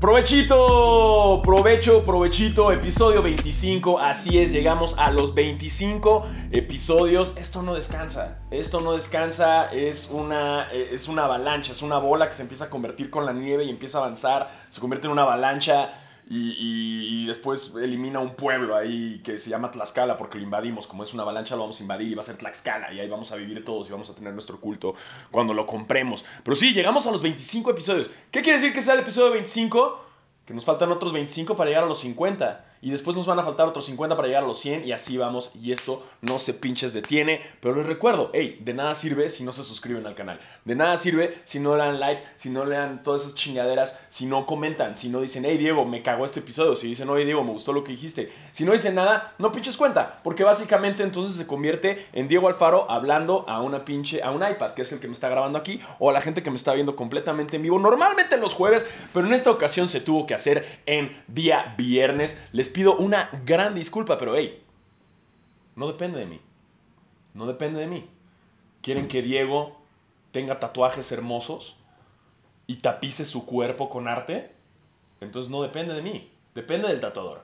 Provechito, provecho, provechito, episodio 25, así es, llegamos a los 25 episodios. Esto no descansa, esto no descansa, es una, es una avalancha, es una bola que se empieza a convertir con la nieve y empieza a avanzar, se convierte en una avalancha y, después elimina un pueblo ahí que se llama Tlaxcala porque lo invadimos. Como es una avalancha, lo vamos a invadir y va a ser Tlaxcala. Y ahí vamos a vivir todos y vamos a tener nuestro culto cuando lo compremos. Pero sí, llegamos a los 25 episodios. ¿Qué quiere decir que sea el episodio 25? Que nos faltan otros 25 para llegar a los 50 y después nos van a faltar otros 50 para llegar a los 100 y así vamos y esto no se pinches detiene. Pero les recuerdo, hey, de nada sirve si no se suscriben al canal. De nada sirve si no le dan like, si no le dan todas esas chingaderas, si no comentan, si no dicen, hey Diego, me cagó este episodio, si dicen, oye Diego, me gustó lo que dijiste. Si no dicen nada, no pinches cuenta, porque básicamente entonces se convierte en Diego Alfaro hablando a una pinche, a un iPad, que es el que me está grabando aquí, o a la gente que me está viendo completamente en vivo, normalmente los jueves, pero en esta ocasión se tuvo que hacer en día viernes. Les pido una gran disculpa, pero hey, no depende de mí. No depende de mí. ¿Quieren que Diego tenga tatuajes hermosos y tapice su cuerpo con arte? Entonces no depende de mí. Depende del tatuador.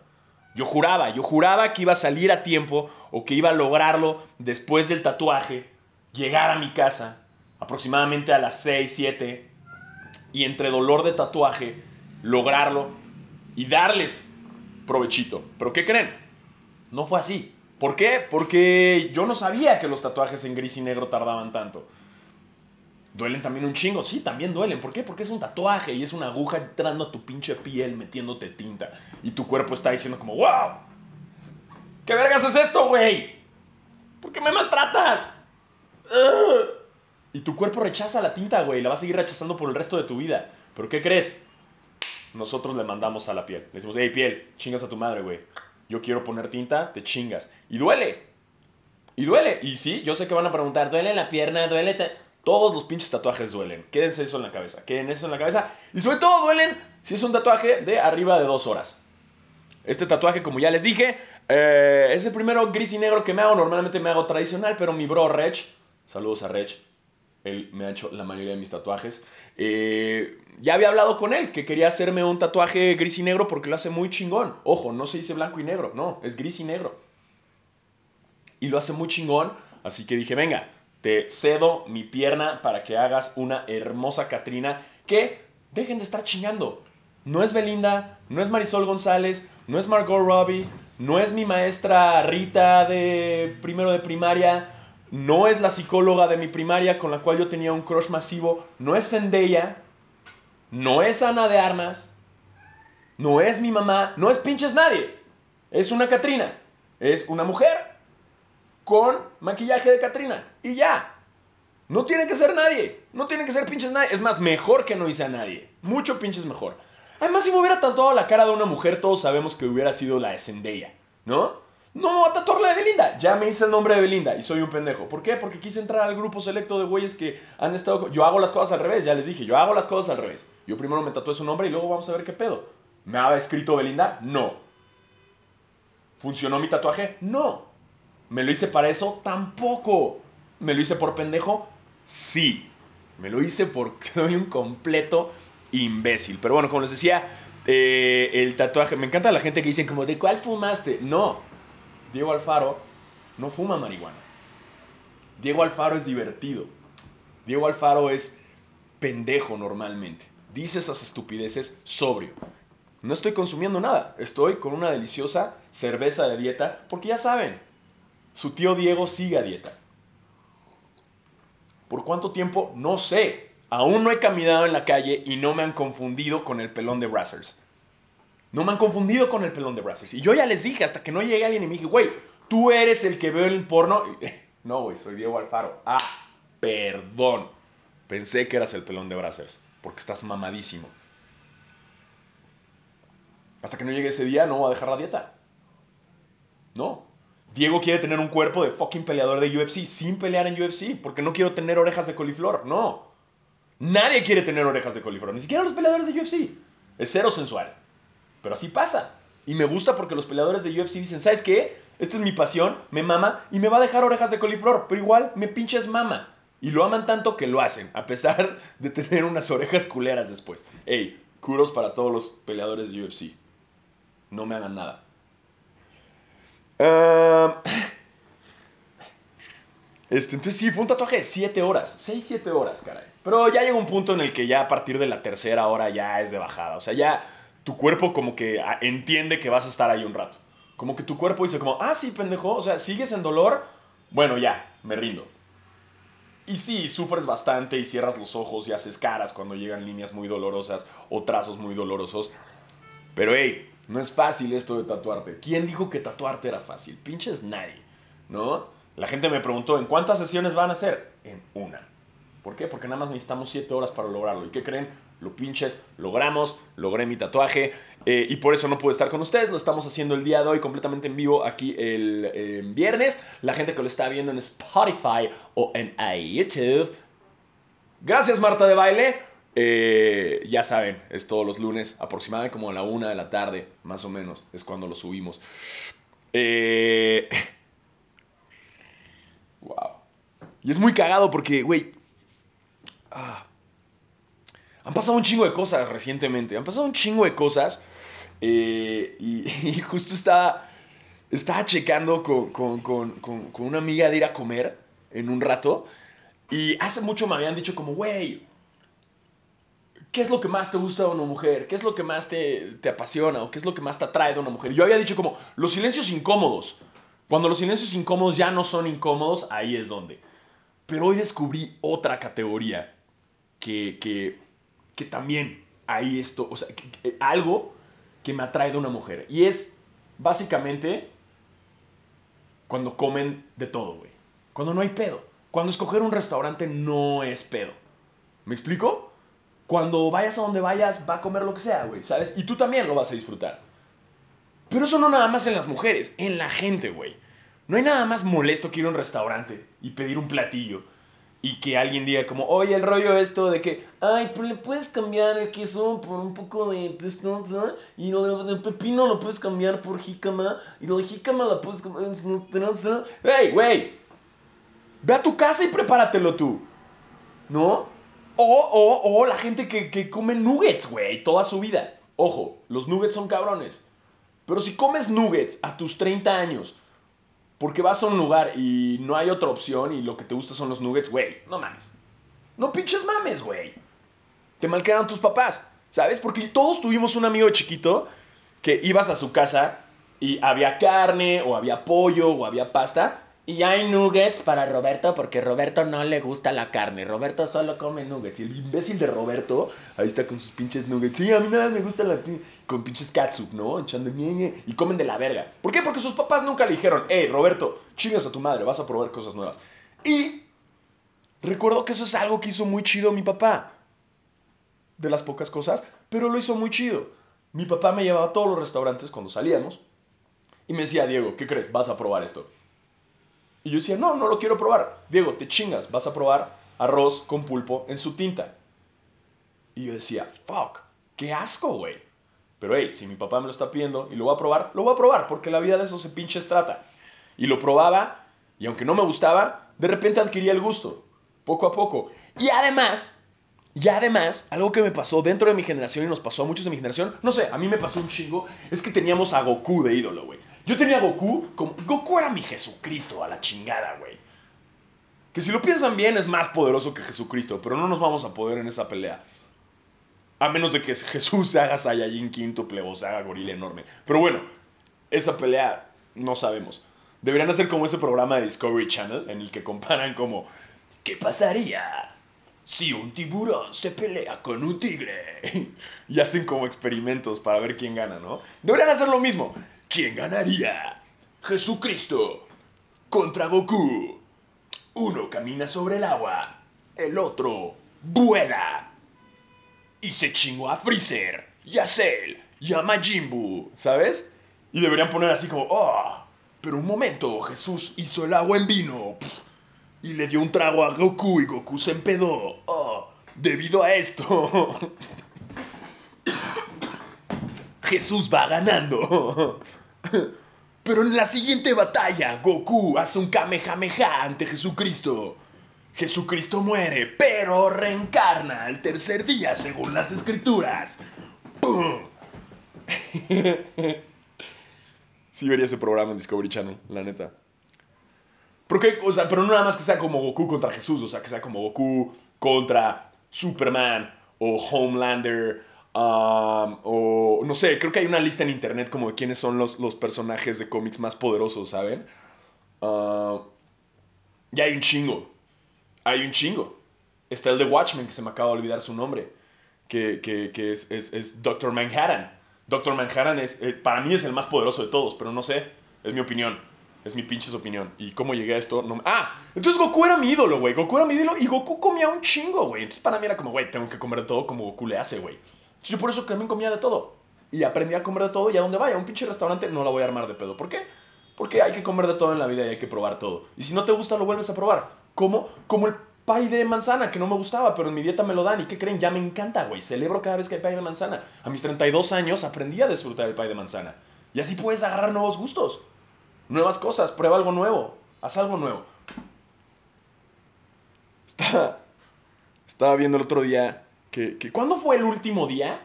Yo juraba, yo juraba que iba a salir a tiempo o que iba a lograrlo después del tatuaje, llegar a mi casa aproximadamente a las 6, 7 y entre dolor de tatuaje lograrlo y darles provechito. Pero ¿qué creen? No fue así. ¿Por qué? Porque yo no sabía que los tatuajes en gris y negro tardaban tanto. ¿Duelen también un chingo? Sí, también duelen. ¿Por qué? Porque es un tatuaje y es una aguja entrando a tu pinche piel metiéndote tinta. Y tu cuerpo está diciendo como, wow. ¿Qué vergas es esto, güey? ¿Por qué me maltratas? Y tu cuerpo rechaza la tinta, güey. La va a seguir rechazando por el resto de tu vida. ¿Pero qué crees? Nosotros le mandamos a la piel. Le decimos, hey, piel, chingas a tu madre, güey. Yo quiero poner tinta, te chingas. Y duele. Y duele. Y sí, yo sé que van a preguntar, ¿duele la pierna? ¿Duele? Todos los pinches tatuajes duelen. Quédense eso en la cabeza. Quédense eso en la cabeza. Y sobre todo duelen si es un tatuaje de arriba de dos horas. Este tatuaje, como ya les dije, eh, es el primero gris y negro que me hago. Normalmente me hago tradicional, pero mi bro Rech, saludos a Rech, él me ha hecho la mayoría de mis tatuajes. Eh, ya había hablado con él que quería hacerme un tatuaje gris y negro porque lo hace muy chingón. Ojo, no se dice blanco y negro, no, es gris y negro. Y lo hace muy chingón, así que dije, venga, te cedo mi pierna para que hagas una hermosa Catrina que dejen de estar chingando. No es Belinda, no es Marisol González, no es Margot Robbie, no es mi maestra Rita de primero de primaria, no es la psicóloga de mi primaria con la cual yo tenía un crush masivo, no es Zendaya, no es Ana de Armas, no es mi mamá, no es pinches nadie. Es una Catrina. Es una mujer con maquillaje de Catrina. Y ya. No tiene que ser nadie. No tiene que ser pinches nadie. Es más, mejor que no hice a nadie. Mucho pinches mejor. Además, si me hubiera tatuado la cara de una mujer, todos sabemos que hubiera sido la de Zendaya. ¿No? No me voy a tatuar la de Belinda. Ya me hice el nombre de Belinda y soy un pendejo. ¿Por qué? Porque quise entrar al grupo selecto de güeyes que han estado. Yo hago las cosas al revés, ya les dije. Yo hago las cosas al revés. Yo primero me tatué su nombre y luego vamos a ver qué pedo. ¿Me había escrito Belinda? No. ¿Funcionó mi tatuaje? No. ¿Me lo hice para eso? Tampoco. ¿Me lo hice por pendejo? Sí. Me lo hice porque soy un completo imbécil. Pero bueno, como les decía, eh, el tatuaje. Me encanta la gente que dicen como, ¿de cuál fumaste? No Diego Alfaro no fuma marihuana. Diego Alfaro es divertido. Diego Alfaro es pendejo normalmente. Dice esas estupideces sobrio. No estoy consumiendo nada. Estoy con una deliciosa cerveza de dieta porque ya saben, su tío Diego sigue a dieta. ¿Por cuánto tiempo? No sé. Aún no he caminado en la calle y no me han confundido con el pelón de Brazzers. No me han confundido con el pelón de Brazzers. Y yo ya les dije, hasta que no llegue alguien y me dije, güey, tú eres el que veo el porno. No, güey, soy Diego Alfaro. Ah, perdón. Pensé que eras el pelón de Brazzers, porque estás mamadísimo. Hasta que no llegue ese día, no voy a dejar la dieta. No. Diego quiere tener un cuerpo de fucking peleador de UFC sin pelear en UFC, porque no quiero tener orejas de coliflor. No. Nadie quiere tener orejas de coliflor, ni siquiera los peleadores de UFC. Es cero sensual. Pero así pasa. Y me gusta porque los peleadores de UFC dicen, ¿sabes qué? Esta es mi pasión, me mama y me va a dejar orejas de coliflor, pero igual me pinches mama. Y lo aman tanto que lo hacen, a pesar de tener unas orejas culeras después. Ey, Kudos para todos los peleadores de UFC. No me hagan nada. Ah, este, entonces sí, fue un tatuaje de 7 horas. 6, 7 horas, caray. Pero ya llega un punto en el que ya a partir de la tercera hora ya es de bajada. O sea, ya tu cuerpo como que ah, entiende que vas a estar ahí un rato. Como que tu cuerpo dice como, ah, sí, pendejo. O sea, sigues en dolor. Bueno, ya, me rindo. Y sí, sufres bastante y cierras los ojos y haces caras cuando llegan líneas muy dolorosas o trazos muy dolorosos. Pero hey, no es fácil esto de tatuarte. ¿Quién dijo que tatuarte era fácil? Pinches nadie, ¿no? La gente me preguntó, ¿en cuántas sesiones van a hacer? En una. ¿Por qué? Porque nada más necesitamos 7 horas para lograrlo. ¿Y qué creen? Lo pinches, logramos, logré mi tatuaje. Eh, y por eso no pude estar con ustedes. Lo estamos haciendo el día de hoy completamente en vivo aquí el viernes. La gente que lo está viendo en Spotify o en YouTube. Gracias Marta de Baile. Eh, ya saben, es todos los lunes, aproximadamente como a la una de la tarde, más o menos, es cuando lo subimos. Eh, wow. Y es muy cagado porque, güey, ah, han pasado un chingo de cosas recientemente, han pasado un chingo de cosas eh, y, justo estaba, estaba checando con, con, una amiga de ir a comer en un rato. Y hace mucho me habían dicho como, güey, ¿qué es lo que más te gusta de una mujer? ¿Qué es lo que más te, te, apasiona? ¿O qué es lo que más te atrae de una mujer? Yo había dicho como, los silencios incómodos. Cuando los silencios incómodos ya no son incómodos, ahí es donde. Pero hoy descubrí otra categoría que, que, que también ahí esto, o sea, algo que me atrae de una mujer. Y es básicamente cuando comen de todo, güey. Cuando no hay pedo. Cuando escoger un restaurante no es pedo. ¿Me explico? Cuando vayas a donde vayas, va a comer lo que sea, güey, ¿sabes? Y tú también lo vas a disfrutar. Pero eso no nada más en las mujeres, en la gente, güey. No hay nada más molesto que ir a un restaurante y pedir un platillo y que alguien diga como, oye, el rollo esto de que, ay, pero le puedes cambiar el queso por un poco de esto, y lo del pepino lo puedes cambiar por jícama, y lo de jícama lo puedes cambiar... ¡Hey, güey! Ve a tu casa y prepáratelo tú, ¿no? O, o, o la gente que, que come nuggets, güey, toda su vida. Ojo, los nuggets son cabrones. Pero si comes nuggets a tus 30 años porque vas a un lugar y no hay otra opción y lo que te gusta son los nuggets, güey, no mames. No pinches mames, güey. Te malcriaron tus papás, ¿sabes? Porque todos tuvimos un amigo chiquito que ibas a su casa y había carne o había pollo o había pasta y hay nuggets para Roberto porque Roberto no le gusta la carne. Roberto solo come nuggets. Y el imbécil de Roberto, ahí está con sus pinches nuggets. Sí, a mí nada me gusta la... Con pinches katsup, ¿no? Echando ñeñe. Y comen de la verga. ¿Por qué? Porque sus papás nunca le dijeron, hey, Roberto, chingas a tu madre, vas a probar cosas nuevas. Y recuerdo que eso es algo que hizo muy chido mi papá. De las pocas cosas, pero lo hizo muy chido. Mi papá me llevaba a todos los restaurantes cuando salíamos. Y me decía, Diego, ¿qué crees? Vas a probar esto. Y yo decía, no, no lo quiero probar. Diego, te chingas, vas a probar arroz con pulpo en su tinta. Y yo decía, fuck, qué asco, güey. Pero hey, si mi papá me lo está pidiendo y lo voy a probar, lo voy a probar, porque la vida de eso se pinche trata. Y lo probaba, y aunque no me gustaba, de repente adquiría el gusto, poco a poco. Y además, y además, algo que me pasó dentro de mi generación y nos pasó a muchos de mi generación, no sé, a mí me pasó un chingo, es que teníamos a Goku de ídolo, güey. Yo tenía Goku como... Goku era mi Jesucristo a la chingada, güey. Que si lo piensan bien es más poderoso que Jesucristo, pero no nos vamos a poder en esa pelea. A menos de que Jesús se haga Saiyajin quíntuple o se haga gorila enorme. Pero bueno, esa pelea no sabemos. Deberían hacer como ese programa de Discovery Channel en el que comparan como... ¿Qué pasaría si un tiburón se pelea con un tigre? y hacen como experimentos para ver quién gana, ¿no? Deberían hacer lo mismo. ¿Quién ganaría? Jesucristo contra Goku. Uno camina sobre el agua, el otro vuela. Y se chingó a Freezer, y a Cell, y a Majin Buu, ¿sabes? Y deberían poner así como, oh, pero un momento, Jesús hizo el agua en vino. Y le dio un trago a Goku y Goku se empedó. Oh, debido a esto. Jesús va ganando. Pero en la siguiente batalla, Goku hace un Kamehameha ante Jesucristo. Jesucristo muere, pero reencarna al tercer día según las escrituras. ¡Pum! sí vería ese programa en Discovery Channel, la neta. O sea, pero no nada más que sea como Goku contra Jesús, o sea, que sea como Goku contra Superman o Homelander. O no sé, creo que hay una lista en internet como de quiénes son los, los personajes de cómics más poderosos, ¿saben? Ah, y hay un chingo. Hay un chingo. Está el de Watchmen, que se me acaba de olvidar su nombre. Que, que- que es, es, es Doctor Manhattan. Doctor Manhattan es, eh, para mí es el más poderoso de todos, pero no sé. Es mi opinión. Es mi pinches opinión. ¿Y cómo llegué a esto? No me- ah, entonces Goku era mi ídolo, güey. Goku era mi ídolo y Goku comía un chingo, güey. Entonces para mí era como, güey, tengo que comer todo como Goku le hace, güey. Yo por eso también comía de todo. Y aprendí a comer de todo y a donde vaya, un pinche restaurante no la voy a armar de pedo. ¿Por qué? Porque hay que comer de todo en la vida y hay que probar todo. Y si no te gusta, lo vuelves a probar. Como, como el pay de manzana, que no me gustaba, pero en mi dieta me lo dan. ¿Y qué creen? Ya me encanta, güey. Celebro cada vez que hay pay de manzana. A mis 32 años aprendí a disfrutar el pay de manzana. Y así puedes agarrar nuevos gustos. Nuevas cosas. Prueba algo nuevo. Haz algo nuevo. Estaba, estaba viendo el otro día que, que... ¿Cuándo fue el último día?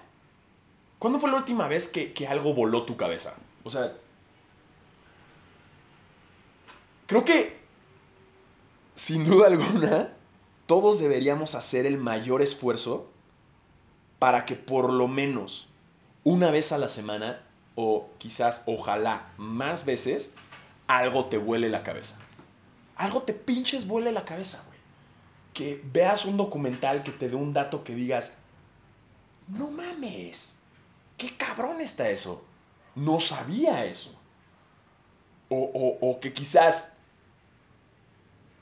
¿Cuándo fue la última vez que, que algo voló tu cabeza? O sea, Creo que, sin duda alguna, todos deberíamos hacer el mayor esfuerzo para que por lo menos una vez a la semana, o quizás, ojalá, más veces, algo te vuele la cabeza. Algo te pinches vuele la cabeza, güey. Que veas un documental que te dé un dato que digas, no mames, qué cabrón está eso. No sabía eso. O, o- o que quizás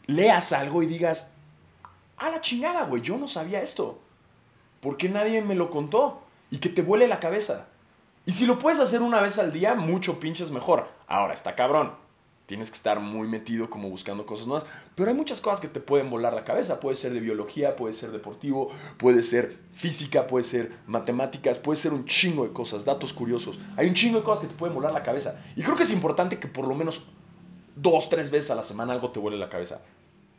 leas algo y digas, a la chingada, güey, yo no sabía esto. ¿Por qué nadie me lo contó? Y que te vuele la cabeza. Y si lo puedes hacer una vez al día, mucho pinches mejor. Ahora, está cabrón. Tienes que estar muy metido como buscando cosas nuevas. Pero hay muchas cosas que te pueden volar la cabeza. Puede ser de biología, puede ser deportivo, puede ser física, puede ser matemáticas, puede ser un chingo de cosas, datos curiosos. Hay un chingo de cosas que te pueden volar la cabeza. Y creo que es importante que por lo menos dos, tres veces a la semana algo te vuele la cabeza.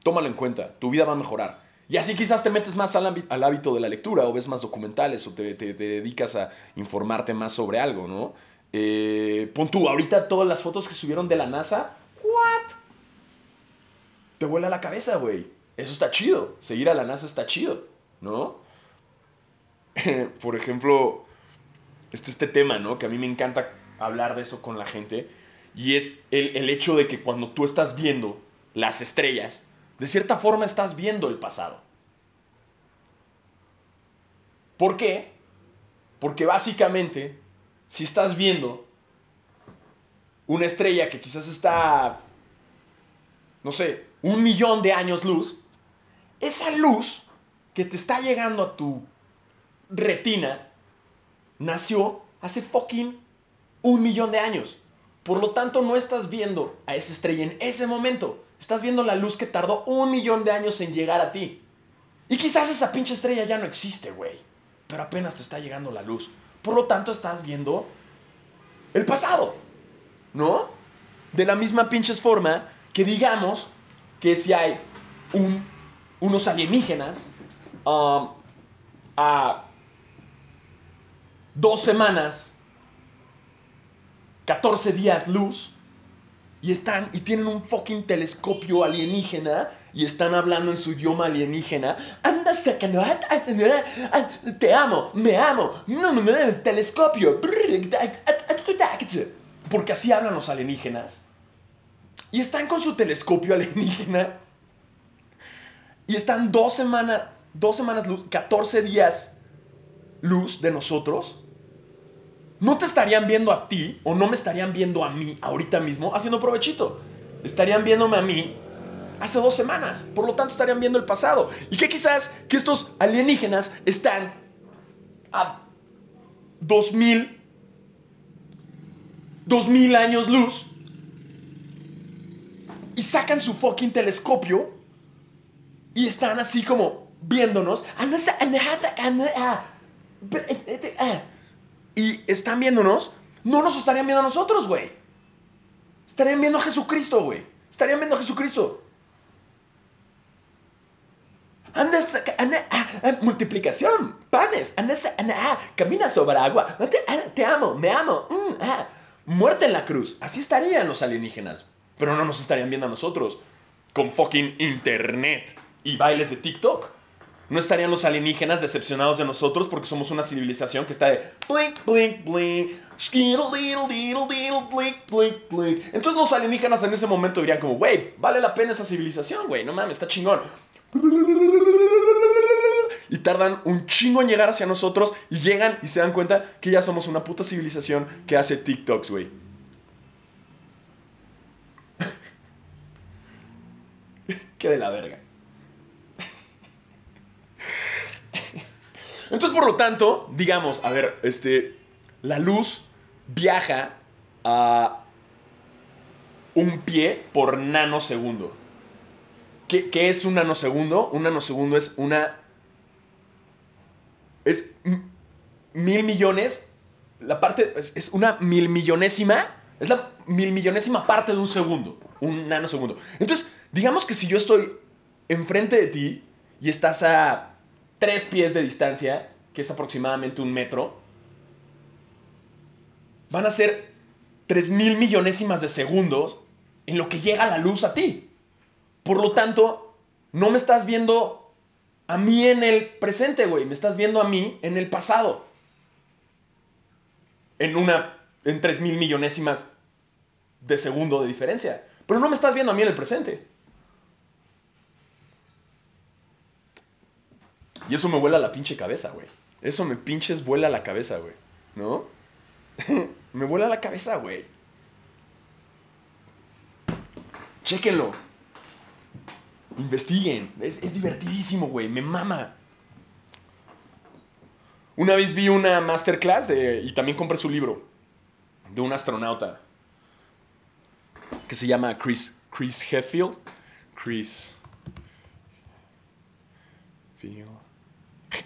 Tómalo en cuenta, tu vida va a mejorar. Y así quizás te metes más al, hábito de la lectura o ves más documentales o te, te- te dedicas a informarte más sobre algo, ¿no? Eh, pon tú, ahorita todas las fotos que subieron de la NASA, ¿what? Te vuela la cabeza, güey. Eso está chido. Seguir a la NASA está chido, ¿no? Por ejemplo, este, este tema, ¿no? Que a mí me encanta hablar de eso con la gente. Y es el, el hecho de que cuando tú estás viendo las estrellas, de cierta forma estás viendo el pasado. ¿Por qué? Porque básicamente, si estás viendo una estrella que quizás está, no sé, un millón de años luz, esa luz que te está llegando a tu retina nació hace fucking un millón de años. Por lo tanto, no estás viendo a esa estrella en ese momento. Estás viendo la luz que tardó un millón de años en llegar a ti. Y quizás esa pinche estrella ya no existe, güey. Pero apenas te está llegando la luz. Por lo tanto, estás viendo el pasado. ¿No? De la misma pinches forma que digamos que si hay un- unos alienígenas um, a dos semanas, 14 días luz, y están y tienen un fucking telescopio alienígena y están hablando en su idioma alienígena. Anda, sacanot, te amo, me amo, telescopio. Porque así hablan los alienígenas. Y están con su telescopio alienígena. Y están dos semanas, dos semanas luz, 14 días luz de nosotros. No te estarían viendo a ti o no me estarían viendo a mí ahorita mismo haciendo provechito. Estarían viéndome a mí hace dos semanas. Por lo tanto, estarían viendo el pasado. Y que quizás que estos alienígenas están a 2000, 2000 años luz y sacan su fucking telescopio y están así como viéndonos. Y están viéndonos. No nos estarían viendo a nosotros, güey. Estarían viendo a Jesucristo, güey. Estarían viendo a Jesucristo. Ah, multiplicación, panes, ah, camina sobre agua, te, ah, te amo, me amo, mm, ah. muerte en la cruz. Así estarían los alienígenas, pero no nos estarían viendo a nosotros con fucking internet y bailes de TikTok. No estarían los alienígenas decepcionados de nosotros porque somos una civilización que está de blink, blink, blink, blink, blink, blink. Entonces los alienígenas en ese momento dirían como, güey, vale la pena esa civilización, güey, no mames, está chingón. Y tardan un chingo en llegar hacia nosotros y llegan y se dan cuenta que ya somos una puta civilización que hace TikToks, güey. Qué de la verga. Entonces, por lo tanto, digamos, a ver, este, la luz viaja a un pie por nanosegundo. ¿Qué, qué es un nanosegundo? Un nanosegundo es una... Es mil millones. La parte es, es una mil millonésima. Es la mil millonésima parte de un segundo. Un nanosegundo. Entonces, digamos que si yo estoy enfrente de ti y estás a tres pies de distancia, que es aproximadamente un metro, van a ser tres mil millonésimas de segundos en lo que llega la luz a ti. Por lo tanto, no me estás viendo a mí en el presente, güey. Me estás viendo a mí en el pasado. En una. En tres mil millonésimas de segundo de diferencia. Pero no me estás viendo a mí en el presente. Y eso me vuela la pinche cabeza, güey. Eso me pinches vuela la cabeza, güey. ¿No? me vuela la cabeza, güey. Chéquenlo. Investiguen. Es, es divertidísimo, güey. Me mama. Una vez vi una masterclass de- y también compré su libro de un astronauta que se llama Chris, Chris Heffield. Chris. Field.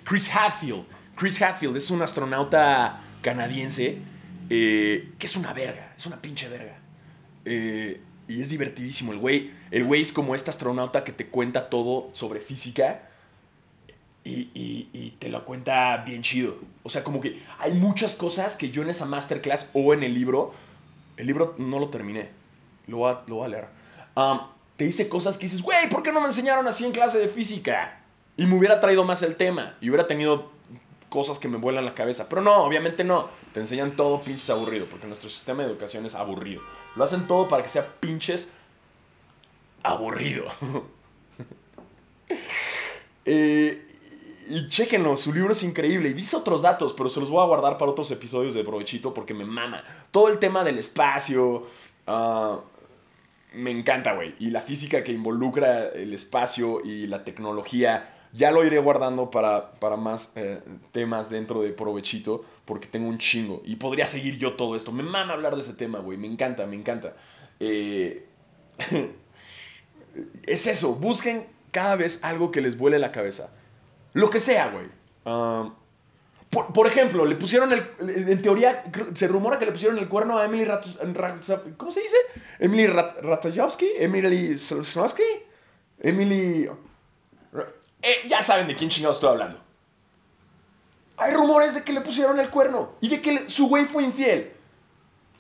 Chris Hadfield. Chris Hadfield es un astronauta canadiense eh, que es una verga, es una pinche verga. Eh, y es divertidísimo. El güey, el güey es como este astronauta que te cuenta todo sobre física y, te lo cuenta bien chido. O sea, como que hay muchas cosas que yo en esa masterclass o en el libro, el libro no lo terminé, lo voy a, leer. Te dice cosas que dices, güey, ¿por qué no me enseñaron así en clase de física? Y me hubiera traído más el tema y hubiera tenido cosas que me vuelan la cabeza. Pero no, obviamente no. Te enseñan todo pinches aburrido, porque nuestro sistema de educación es aburrido. Lo hacen todo para que sea pinches aburrido. Eh, y chéquenlo, su libro es increíble. Y dice otros datos, pero se los voy a guardar para otros episodios de Provechito porque me mama. Todo el tema del espacio. ah, me encanta, güey. Y la física que involucra el espacio y la tecnología. Ya lo iré guardando para, para más eh, temas dentro de Provechito porque tengo un chingo. Y podría seguir yo todo esto. Me mama hablar de ese tema, güey. Me encanta, me encanta. Eh, es eso. Busquen cada vez algo que les vuele la cabeza. Lo que sea, güey. Um, por, por ejemplo, le pusieron el. En teoría, se rumora que le pusieron el cuerno a Emily Rat, ¿Cómo se dice? Emily Rat, Ratajkowski. Emily Sosnowski. Emily. Eh, ya saben de quién chingado estoy hablando. Hay rumores de que le pusieron el cuerno y de que su güey fue infiel.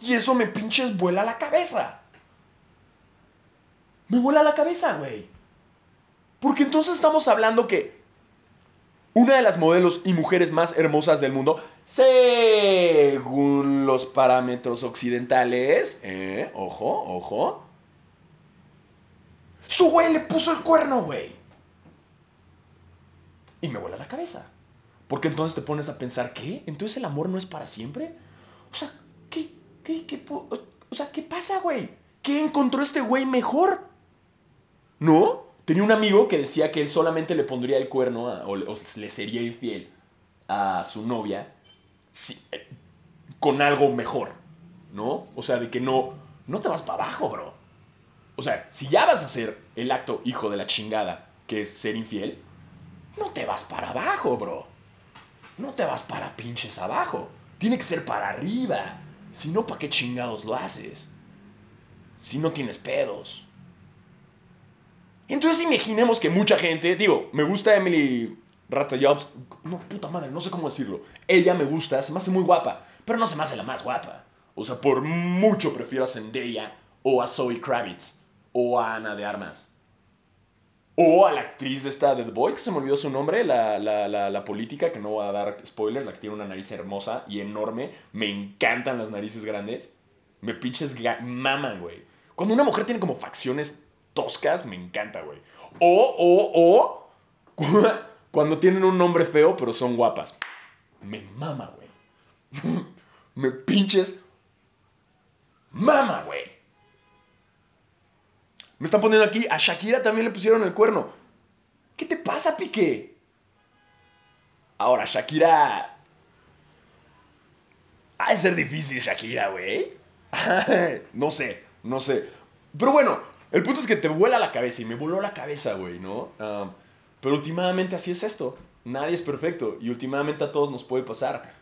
Y eso me pinches vuela la cabeza. Me vuela la cabeza, güey. Porque entonces estamos hablando que una de las modelos y mujeres más hermosas del mundo, según los parámetros occidentales, eh, ojo, ojo, su güey le puso el cuerno, güey. Y me vuela la cabeza. Porque entonces te pones a pensar, ¿qué? ¿Entonces el amor no es para siempre? O sea, ¿qué, qué, qué, o sea, ¿qué pasa, güey? ¿Qué encontró este güey mejor? ¿No? Tenía un amigo que decía que él solamente le pondría el cuerno o, le- sería infiel a su novia si- con algo mejor, ¿no? O sea, de que no, no te vas para abajo, bro. O sea, si ya vas a hacer el acto hijo de la chingada, que es ser infiel, no te vas para abajo, bro. No te vas para pinches abajo. Tiene que ser para arriba. Si no, ¿para qué chingados lo haces? Si no tienes pedos. Entonces imaginemos que mucha gente, digo, me gusta Emily Ratajkowski, no, puta madre, no sé cómo decirlo. Ella me gusta, se me hace muy guapa, pero no se me hace la más guapa. O sea, por mucho prefiero a Zendaya o a Zoe Kravitz o a Ana de Armas. O a la actriz esta de The Boys, que se me olvidó su nombre, la, la, la, política, que no voy a dar spoilers, la que tiene una nariz hermosa y enorme. Me encantan las narices grandes. Me pinches maman, güey. Cuando una mujer tiene como facciones toscas, me encanta, güey. O, o, o, cuando tienen un nombre feo, pero son guapas. Me mama, güey. me pinches mama, güey. Me están poniendo aquí, a Shakira también le pusieron el cuerno. ¿Qué te pasa, Piqué? Ahora, Shakira... Ha de ser difícil, Shakira, güey. no sé, no sé. Pero bueno, el punto es que te vuela la cabeza y me voló la cabeza, güey, ¿no? Ah, pero últimamente así es esto. Nadie es perfecto y últimamente a todos nos puede pasar.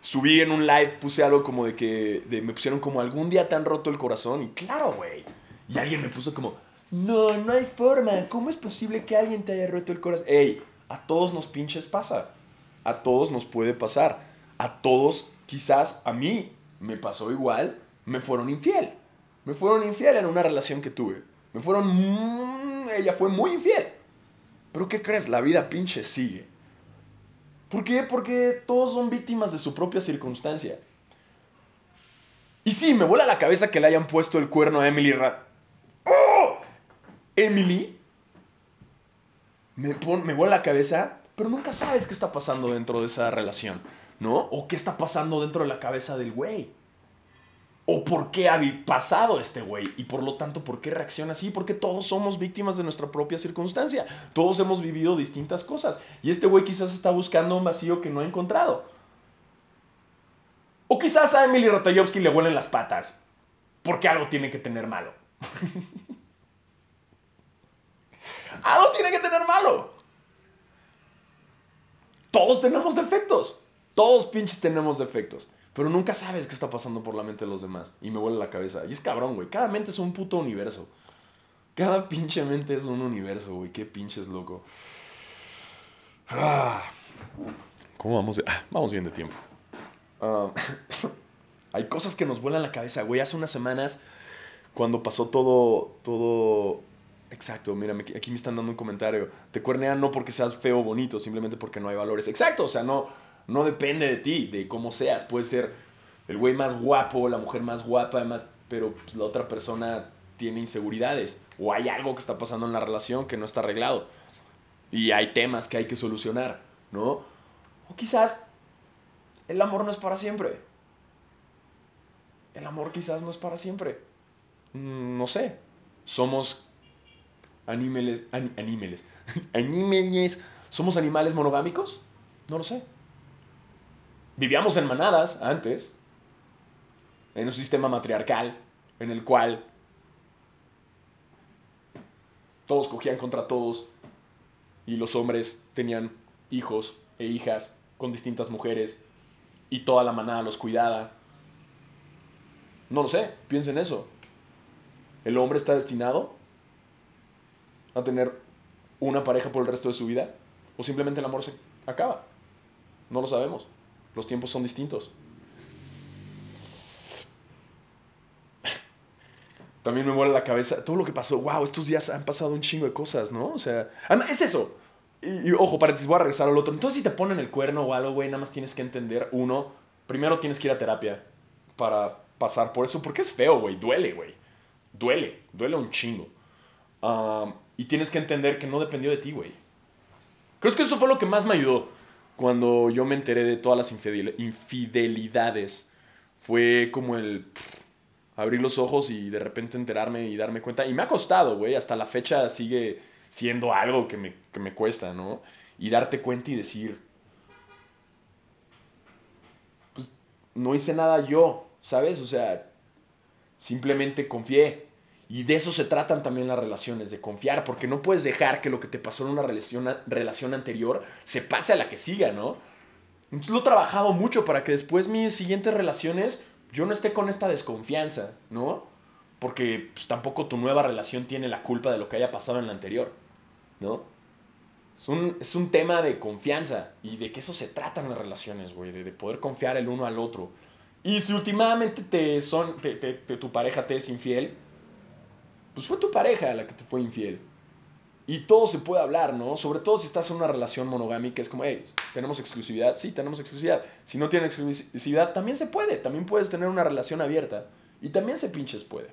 Subí en un live, puse algo como de que me pusieron como algún día tan roto el corazón y claro, güey. Y alguien me puso como, no, no hay forma. ¿Cómo es posible que alguien te haya roto el corazón? Ey, a todos nos pinches pasa. A todos nos puede pasar. A todos, quizás a mí me pasó igual, me fueron infiel. Me fueron infiel en una relación que tuve. Me fueron... Mm, ella fue muy infiel. Pero ¿qué crees? La vida pinche sigue. ¿Por qué? Porque todos son víctimas de su propia circunstancia. Y sí, me vuela la cabeza que le hayan puesto el cuerno a Emily Rat Emily me, me vuela la cabeza, pero nunca sabes qué está pasando dentro de esa relación, ¿no? O qué está pasando dentro de la cabeza del güey. O por qué ha pasado este güey. Y por lo tanto, ¿por qué reacciona así? Porque todos somos víctimas de nuestra propia circunstancia. Todos hemos vivido distintas cosas. Y este güey quizás está buscando un vacío que no ha encontrado. O quizás a Emily Ratajkowski le huelen las patas. Porque algo tiene que tener malo. Algo tiene que tener malo. Todos tenemos defectos. Todos pinches tenemos defectos. Pero nunca sabes qué está pasando por la mente de los demás. Y me vuelve la cabeza. Y es cabrón, güey. Cada mente es un puto universo. Cada pinche mente es un universo, güey. Qué pinches loco. Ah. ¿Cómo vamos? Ah, vamos bien de tiempo. Ah, hay cosas que nos vuelan la cabeza, güey. Hace unas semanas, cuando pasó todo, todo Exacto, mira, aquí me están dando un comentario. Te cuernean no porque seas feo o bonito, simplemente porque no hay valores. Exacto, o sea, no, no depende de ti, de cómo seas. Puede ser el güey más guapo, la mujer más guapa, además, pero pues, la otra persona tiene inseguridades. O hay algo que está pasando en la relación que no está arreglado. Y hay temas que hay que solucionar, ¿no? O quizás el amor no es para siempre. El amor quizás no es para siempre. Mm, no sé. Somos Animales, animales, animales. ¿Somos animales monogámicos? No lo sé. Vivíamos en manadas antes, en un sistema matriarcal, en el cual todos cogían contra todos y los hombres tenían hijos e hijas con distintas mujeres y toda la manada los cuidaba. No lo sé, piensen eso. El hombre está destinado a tener una pareja por el resto de su vida o simplemente el amor se acaba. No lo sabemos. Los tiempos son distintos. También me muere la cabeza todo lo que pasó. Wow, estos días han pasado un chingo de cosas, ¿no? O sea, es eso. Y, ojo, paréntesis, voy a regresar al otro. Entonces, si te ponen el cuerno o algo, güey, nada más tienes que entender, uno, primero tienes que ir a terapia para pasar por eso, porque es feo, güey, duele, güey. Duele, duele un chingo. Y tienes que entender que no dependió de ti, güey. Creo que eso fue lo que más me ayudó cuando yo me enteré de todas las infidelidades. Fue como el abrir los ojos y de repente enterarme y darme cuenta. Y me ha costado, güey. Hasta la fecha sigue siendo algo que me, que me cuesta, ¿no? Y darte cuenta y decir, pues no hice nada yo, ¿sabes? O sea, simplemente confié y de eso se tratan también las relaciones, de confiar, porque no puedes dejar que lo que te pasó en una relación, relación anterior se pase a la que siga, ¿no? Entonces lo he trabajado mucho para que después mis siguientes relaciones yo no esté con esta desconfianza, ¿no? porque pues, tampoco tu nueva relación tiene la culpa de lo que haya pasado en la anterior, ¿no? Es un, es un tema de confianza y de que eso se trata en las relaciones, güey, de, de poder confiar el uno al otro. Y si últimamente te son, te- te- tu pareja te es infiel, pues fue tu pareja la que te fue infiel. Y todo se puede hablar, ¿no? Sobre todo si estás en una relación monogámica, es como, hey, ¿tenemos exclusividad? Sí, tenemos exclusividad. Si no tienen exclusividad, también se puede. También puedes tener una relación abierta. Y también se pinches puede.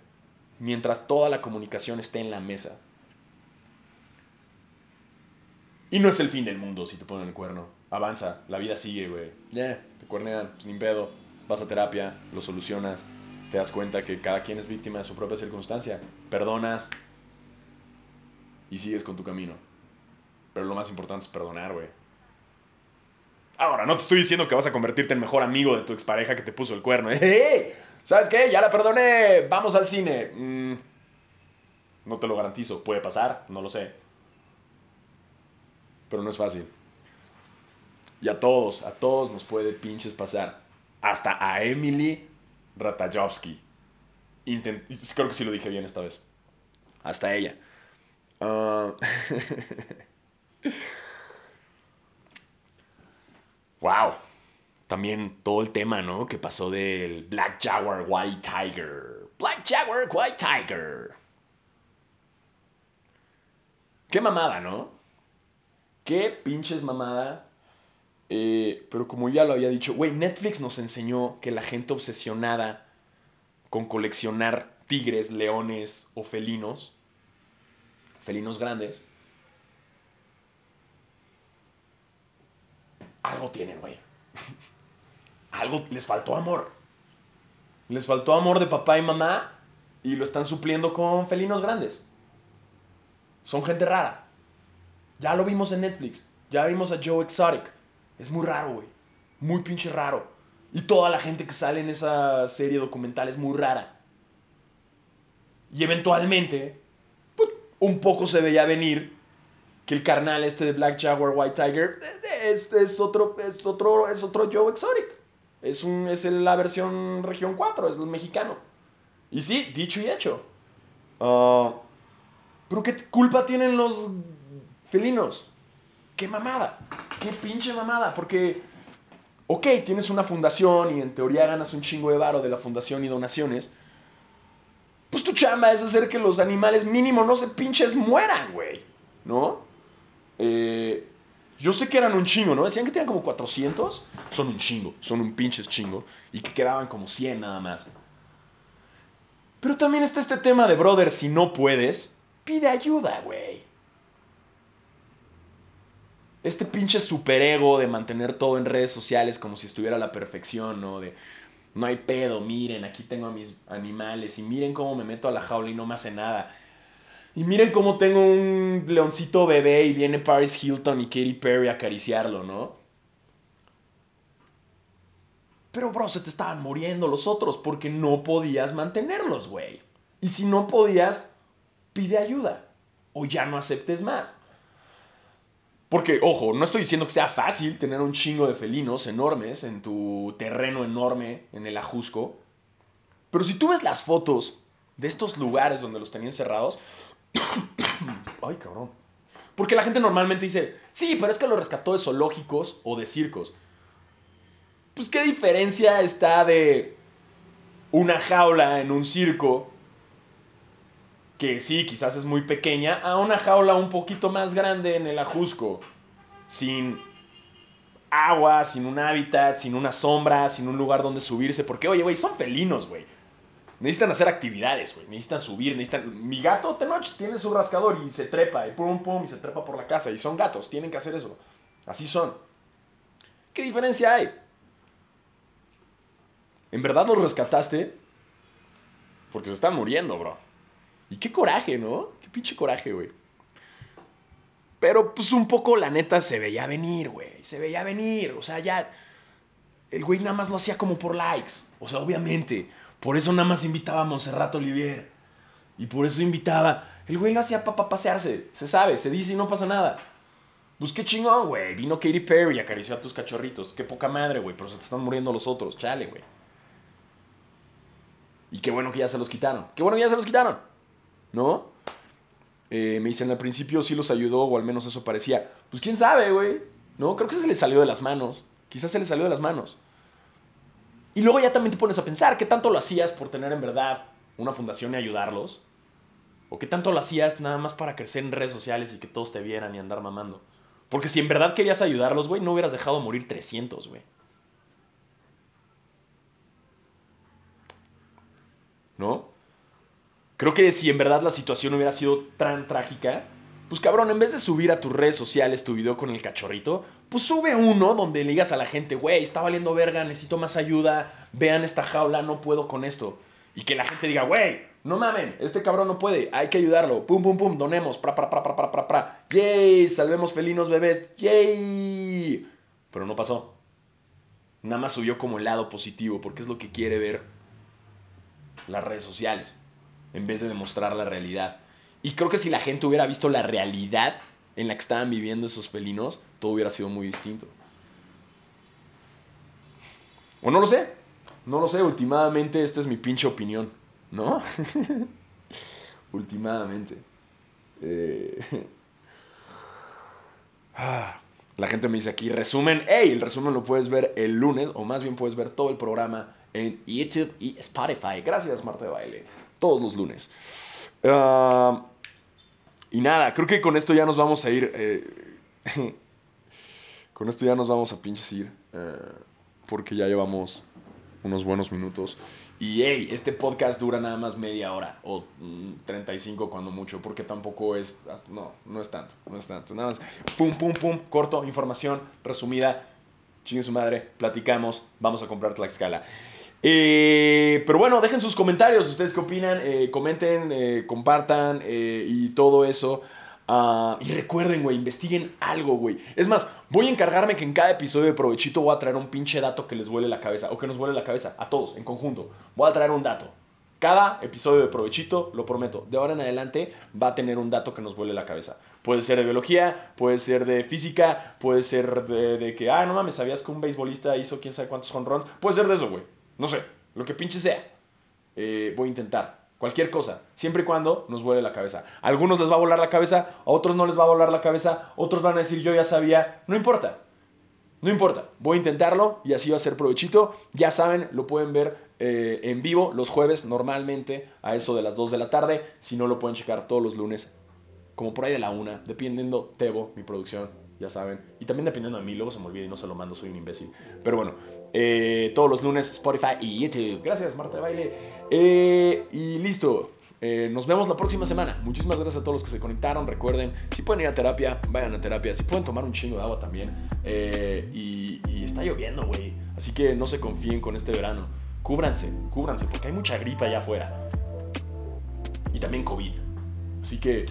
Mientras toda la comunicación esté en la mesa. Y no es el fin del mundo si te ponen el cuerno. Avanza, la vida sigue, güey. Ya, te cuernean, pues ni pedo. Vas a terapia, lo solucionas. Te das cuenta que cada quien es víctima de su propia circunstancia. Perdonas, y sigues con tu camino. Pero lo más importante es perdonar, güey. Ahora, no te estoy diciendo que vas a convertirte en mejor amigo de tu expareja que te puso el cuerno. ¡Hey! ¿Sabes qué? Ya la perdoné. Vamos al cine. Mm, no te lo garantizo. Puede pasar, no lo sé. Pero no es fácil. Y a todos, a todos nos puede pinches pasar. Hasta a Emily Ratajkowski. Intent- Creo que sí lo dije bien esta vez. Hasta ella. Ah. wow. También todo el tema, ¿no? Que pasó del Black Jaguar White Tiger. Black Jaguar White Tiger. Qué mamada, ¿no? Qué pinches mamada. Eh, pero como ya lo había dicho, güey, Netflix nos enseñó que la gente obsesionada con coleccionar tigres, leones o felinos felinos grandes, algo tienen, güey. algo les faltó amor. Les faltó amor de papá y mamá y lo están supliendo con felinos grandes. Son gente rara. Ya lo vimos en Netflix. Ya vimos a Joe Exotic. Es muy raro, güey. Muy pinche raro. Y toda la gente que sale en esa serie documental es muy rara. Y eventualmente, pues, un poco se veía venir que el carnal este de Black Jaguar White Tiger es, es otro, es, otro, es otro Joe Exotic. Es, un, es la versión región 4, es el mexicano. Y sí, dicho y hecho. Ah, Pero ¿qué culpa tienen los felinos? ¿Qué mamada? ¿Qué pinche mamada? Porque, ok, tienes una fundación y en teoría ganas un chingo de varo de la fundación y donaciones. Pues tu chamba es hacer que los animales mínimo no se pinches mueran, güey. ¿No? Eh, yo sé que eran un chingo, ¿no? Decían que tenían como 400. Son un chingo, son un pinches chingo. Y que quedaban como 100 nada más. Pero también está este tema de, brother, si no puedes, pide ayuda, güey. Este pinche superego de mantener todo en redes sociales como si estuviera a la perfección, ¿no? De, no hay pedo, miren, aquí tengo a mis animales y miren cómo me meto a la jaula y no me hace nada. Y miren cómo tengo un leoncito bebé y viene Paris Hilton y Katy Perry a acariciarlo, ¿no? Pero, bro, se te estaban muriendo los otros porque no podías mantenerlos, güey. Y si no podías, pide ayuda. O ya no aceptes más. Porque, ojo, no estoy diciendo que sea fácil tener un chingo de felinos enormes en tu terreno enorme en el Ajusco. Pero si tú ves las fotos de estos lugares donde los tenían cerrados. Ay, cabrón. Porque la gente normalmente dice, sí, pero es que lo rescató de zoológicos o de circos. Pues qué diferencia está de una jaula en un circo, que sí, quizás es muy pequeña, a una jaula un poquito más grande en el Ajusco, sin agua, sin un hábitat, sin una sombra, sin un lugar donde subirse. Porque, oye, güey, son felinos, güey. Necesitan hacer actividades, güey. Necesitan subir, necesitan... Mi gato, Tenoch, tiene su rascador y se trepa, y pum, pum, y se trepa por la casa. Y son gatos, tienen que hacer eso. Así son. ¿Qué diferencia hay? ¿En verdad los rescataste? Porque se están muriendo, bro. Y qué coraje, ¿no? Qué pinche coraje, güey. Pero pues un poco la neta se veía venir, güey. Se veía venir. O sea, ya... El güey nada más lo hacía como por likes. O sea, obviamente. Por eso nada más invitaba a Monserrat Olivier. Y por eso invitaba... El güey lo hacía para pasearse. Se sabe, se dice y no pasa nada. Pues qué chingón, güey. Vino Katy Perry y acarició a tus cachorritos. Qué poca madre, güey. Pero se te están muriendo los otros. Chale, güey. Y qué bueno que ya se los quitaron. Qué bueno que ya se los quitaron. ¿No? Eh, me dicen al principio sí los ayudó, o al menos eso parecía. Pues quién sabe, güey. ¿No? Creo que se les salió de las manos. Quizás se les salió de las manos. Y luego ya también te pones a pensar, ¿qué tanto lo hacías por tener en verdad una fundación y ayudarlos? ¿O qué tanto lo hacías nada más para crecer en redes sociales y que todos te vieran y andar mamando? Porque si en verdad querías ayudarlos, güey, no hubieras dejado morir 300, güey. ¿No? Creo que si en verdad la situación hubiera sido tan trágica, pues cabrón, en vez de subir a tus redes sociales tu video con el cachorrito, pues sube uno donde le digas a la gente, güey, está valiendo verga, necesito más ayuda, vean esta jaula, no puedo con esto. Y que la gente diga, güey, no mamen, este cabrón no puede, hay que ayudarlo. Pum, pum, pum, donemos, pra, pra, pra, pra, pra, pra, pra. Yay, salvemos felinos bebés, yay. Pero no pasó. Nada más subió como el lado positivo, porque es lo que quiere ver las redes sociales, en vez de demostrar la realidad. Y creo que si la gente hubiera visto la realidad en la que estaban viviendo esos felinos, todo hubiera sido muy distinto. O no lo sé, no lo sé, últimamente esta es mi pinche opinión. ¿no? Últimamente. Eh, la gente me dice aquí, resumen, hey, el resumen lo puedes ver el lunes, o más bien puedes ver todo el programa en YouTube y Spotify. Gracias, Marta de Baile. Todos los lunes. Ah, y nada, creo que con esto ya nos vamos a ir. Eh, con esto ya nos vamos a pinches ir. Eh, porque ya llevamos unos buenos minutos. Y hey, este podcast dura nada más media hora o 35 mm, cuando mucho, porque tampoco es, no, no es tanto, no es tanto. Nada más, pum, pum, pum, corto, información resumida, chingue su madre, platicamos, vamos a comprar Tlaxcala. Eh, pero bueno, dejen sus comentarios, ustedes qué opinan, eh, comenten, eh, compartan y todo eso. Ah, y recuerden, güey, investiguen algo, güey. Es más, voy a encargarme que en cada episodio de Provechito voy a traer un pinche dato que les vuele la cabeza. O que nos vuele la cabeza, a todos, en conjunto. Voy a traer un dato. Cada episodio de Provechito, lo prometo, de ahora en adelante va a tener un dato que nos vuele la cabeza. Puede ser de biología, puede ser de física, puede ser de, que, ah, no mames, ¿sabías que un beisbolista hizo quién sabe cuántos home runs? Puede ser de eso, güey. No sé, lo que pinche sea. Eh, voy a intentar. Cualquier cosa, siempre y cuando nos vuele la cabeza. A algunos les va a volar la cabeza, a otros no les va a volar la cabeza, otros van a decir yo ya sabía, no importa. No importa, voy a intentarlo y así va a ser provechito. Ya saben, lo pueden ver eh, en vivo los jueves normalmente a eso de las 2 de la tarde. Si no, lo pueden checar todos los lunes, como por ahí de la una, dependiendo Tebo, mi producción, ya saben. Y también dependiendo de mí, luego se me olvida y no se lo mando, soy un imbécil. Pero bueno, eh, todos los lunes Spotify y YouTube. Gracias, Marta de Baile. Eh, y listo. Eh, nos vemos la próxima semana. Muchísimas gracias a todos los que se conectaron. Recuerden, si pueden ir a terapia, vayan a terapia. Si pueden tomar un chingo de agua también. Y, está lloviendo, güey. Así que no se confíen con este verano. Cúbranse, cúbranse, porque hay mucha gripa allá afuera. Y también COVID. Así que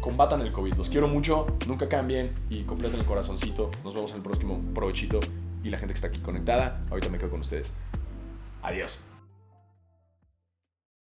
combatan el COVID. Los quiero mucho, nunca cambien y completen el corazoncito. Nos vemos en el próximo provechito. Y la gente que está aquí conectada, ahorita me quedo con ustedes. Adiós.